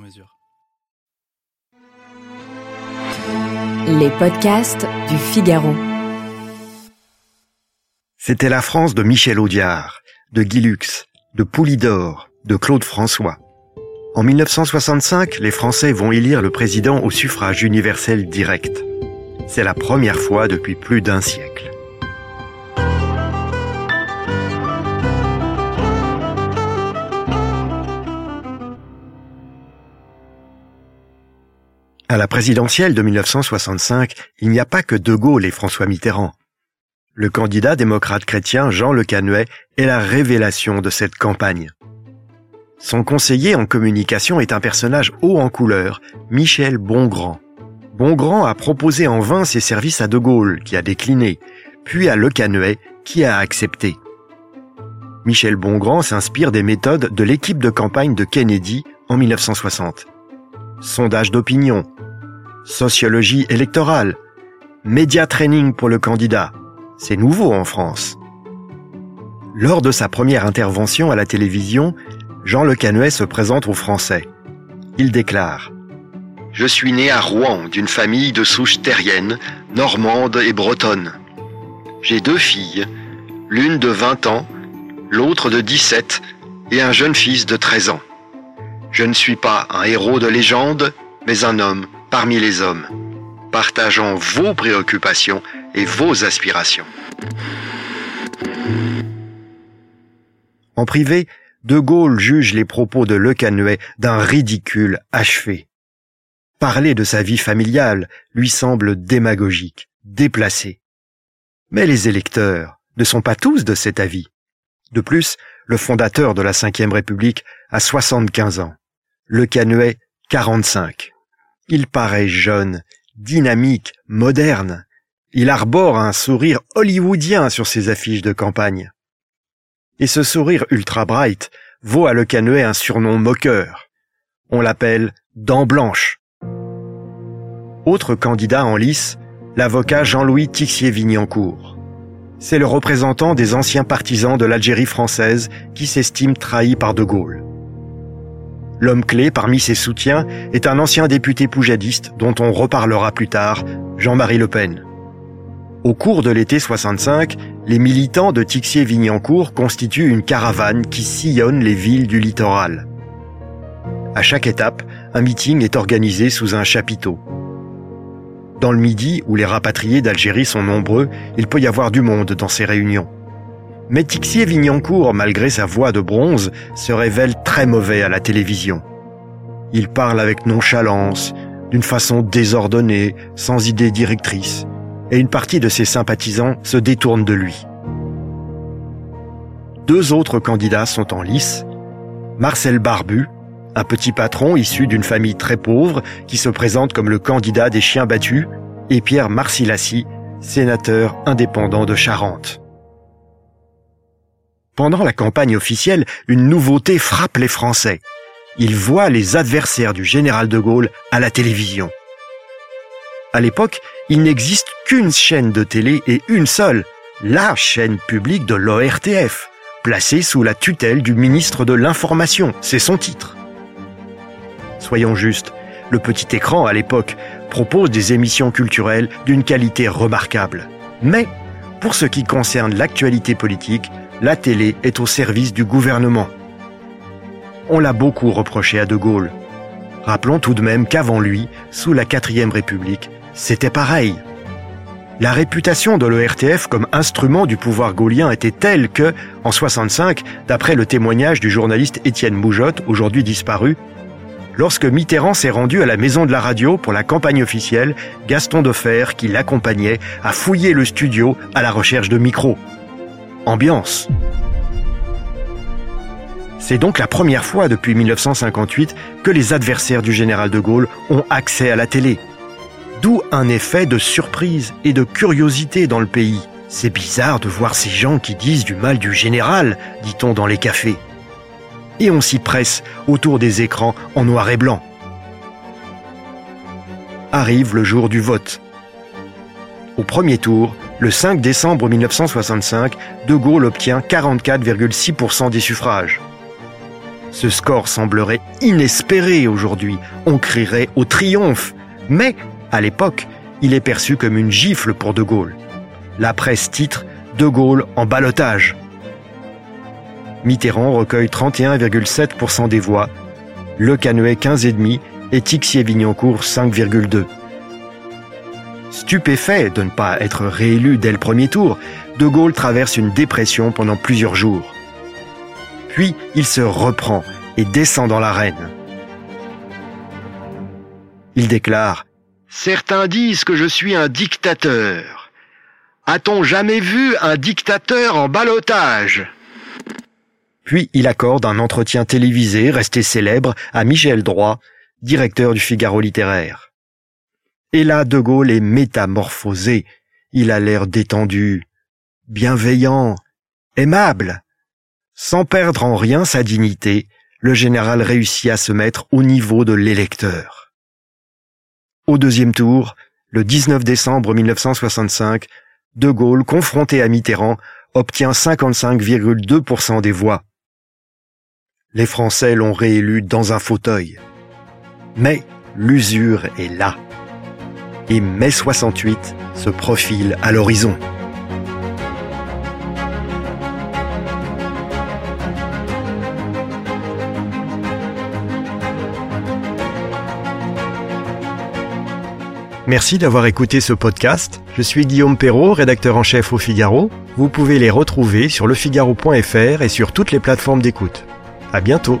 mesure. Les podcasts du Figaro. C'était la France de Michel Audiard, de Guy Lux, de Poulidor, de Claude François. En 1965, les Français vont élire le président au suffrage universel direct. C'est la première fois depuis plus d'un siècle. À la présidentielle de 1965, il n'y a pas que De Gaulle et François Mitterrand. Le candidat démocrate chrétien Jean Le Canuet est la révélation de cette campagne. Son conseiller en communication est un personnage haut en couleur, Michel Bongrand. Bongrand a proposé en vain ses services à De Gaulle, qui a décliné, puis à Le Canuet, qui a accepté. Michel Bongrand s'inspire des méthodes de l'équipe de campagne de Kennedy en 1960. Sondage d'opinion, sociologie électorale, média training pour le candidat. C'est nouveau en France. Lors de sa première intervention à la télévision, Jean Le Canuet se présente aux Français. Il déclare Je suis né à Rouen d'une famille de souche terrienne, normande et bretonne. J'ai deux filles, l'une de 20 ans, l'autre de 17 et un jeune fils de 13 ans. Je ne suis pas un héros de légende, mais un homme parmi les hommes, partageant vos préoccupations et vos aspirations. En privé, De Gaulle juge les propos de Le Canuet d'un ridicule achevé. Parler de sa vie familiale lui semble démagogique, déplacé. Mais les électeurs ne sont pas tous de cet avis. De plus, le fondateur de la Ve République a 75 ans. Le Canuet, 45. Il paraît jeune, dynamique, moderne. Il arbore un sourire hollywoodien sur ses affiches de campagne. Et ce sourire ultra bright vaut à Le Canuet un surnom moqueur. On l'appelle Dent Blanche. Autre candidat en lice, l'avocat Jean-Louis Tixier-Vignancourt. C'est le représentant des anciens partisans de l'Algérie française qui s'estime trahi par De Gaulle. L'homme clé parmi ses soutiens est un ancien député poujadiste dont on reparlera plus tard, Jean-Marie Le Pen. Au cours de l'été 65, les militants de Tixier-Vignancourt constituent une caravane qui sillonne les villes du littoral. À chaque étape, un meeting est organisé sous un chapiteau. Dans le Midi, où les rapatriés d'Algérie sont nombreux, il peut y avoir du monde dans ces réunions. Mais Tixier Vignancourt, malgré sa voix de bronze, se révèle très mauvais à la télévision. Il parle avec nonchalance, d'une façon désordonnée, sans idée directrice, et une partie de ses sympathisants se détourne de lui. Deux autres candidats sont en lice. Marcel Barbu, un petit patron issu d'une famille très pauvre qui se présente comme le candidat des chiens battus, et Pierre Marcilassi, sénateur indépendant de Charente. Pendant la campagne officielle, une nouveauté frappe les Français. Ils voient les adversaires du général de Gaulle à la télévision. À l'époque, il n'existe qu'une chaîne de télé et une seule, la chaîne publique de l'ORTF, placée sous la tutelle du ministre de l'Information, c'est son titre. Soyons justes, le petit écran à l'époque propose des émissions culturelles d'une qualité remarquable. Mais, pour ce qui concerne l'actualité politique, la télé est au service du gouvernement. On l'a beaucoup reproché à De Gaulle. Rappelons tout de même qu'avant lui, sous la quatrième République, c'était pareil. La réputation de l'ORTF comme instrument du pouvoir gaulien était telle que, en 65, d'après le témoignage du journaliste Étienne Moujotte, aujourd'hui disparu, lorsque Mitterrand s'est rendu à la maison de la radio pour la campagne officielle, Gaston Defer, qui l'accompagnait, a fouillé le studio à la recherche de micros ambiance. C'est donc la première fois depuis 1958 que les adversaires du général de Gaulle ont accès à la télé. D'où un effet de surprise et de curiosité dans le pays. C'est bizarre de voir ces gens qui disent du mal du général, dit-on dans les cafés. Et on s'y presse autour des écrans en noir et blanc. Arrive le jour du vote. Au premier tour, le 5 décembre 1965, De Gaulle obtient 44,6% des suffrages. Ce score semblerait inespéré aujourd'hui. On crierait au triomphe. Mais, à l'époque, il est perçu comme une gifle pour De Gaulle. La presse titre De Gaulle en balotage. Mitterrand recueille 31,7% des voix, Le Canuet 15,5% et Tixier-Vignancourt 5,2%. Stupéfait de ne pas être réélu dès le premier tour, De Gaulle traverse une dépression pendant plusieurs jours. Puis il se reprend et descend dans l'arène. Il déclare ⁇ Certains disent que je suis un dictateur. A-t-on jamais vu un dictateur en balotage ?⁇ Puis il accorde un entretien télévisé resté célèbre à Michel Droit, directeur du Figaro littéraire. Et là, De Gaulle est métamorphosé. Il a l'air détendu, bienveillant, aimable. Sans perdre en rien sa dignité, le général réussit à se mettre au niveau de l'électeur. Au deuxième tour, le 19 décembre 1965, De Gaulle, confronté à Mitterrand, obtient 55,2% des voix. Les Français l'ont réélu dans un fauteuil. Mais l'usure est là. Et mai 68 se profile à l'horizon. Merci d'avoir écouté ce podcast. Je suis Guillaume Perrault, rédacteur en chef au Figaro. Vous pouvez les retrouver sur lefigaro.fr et sur toutes les plateformes d'écoute. À bientôt.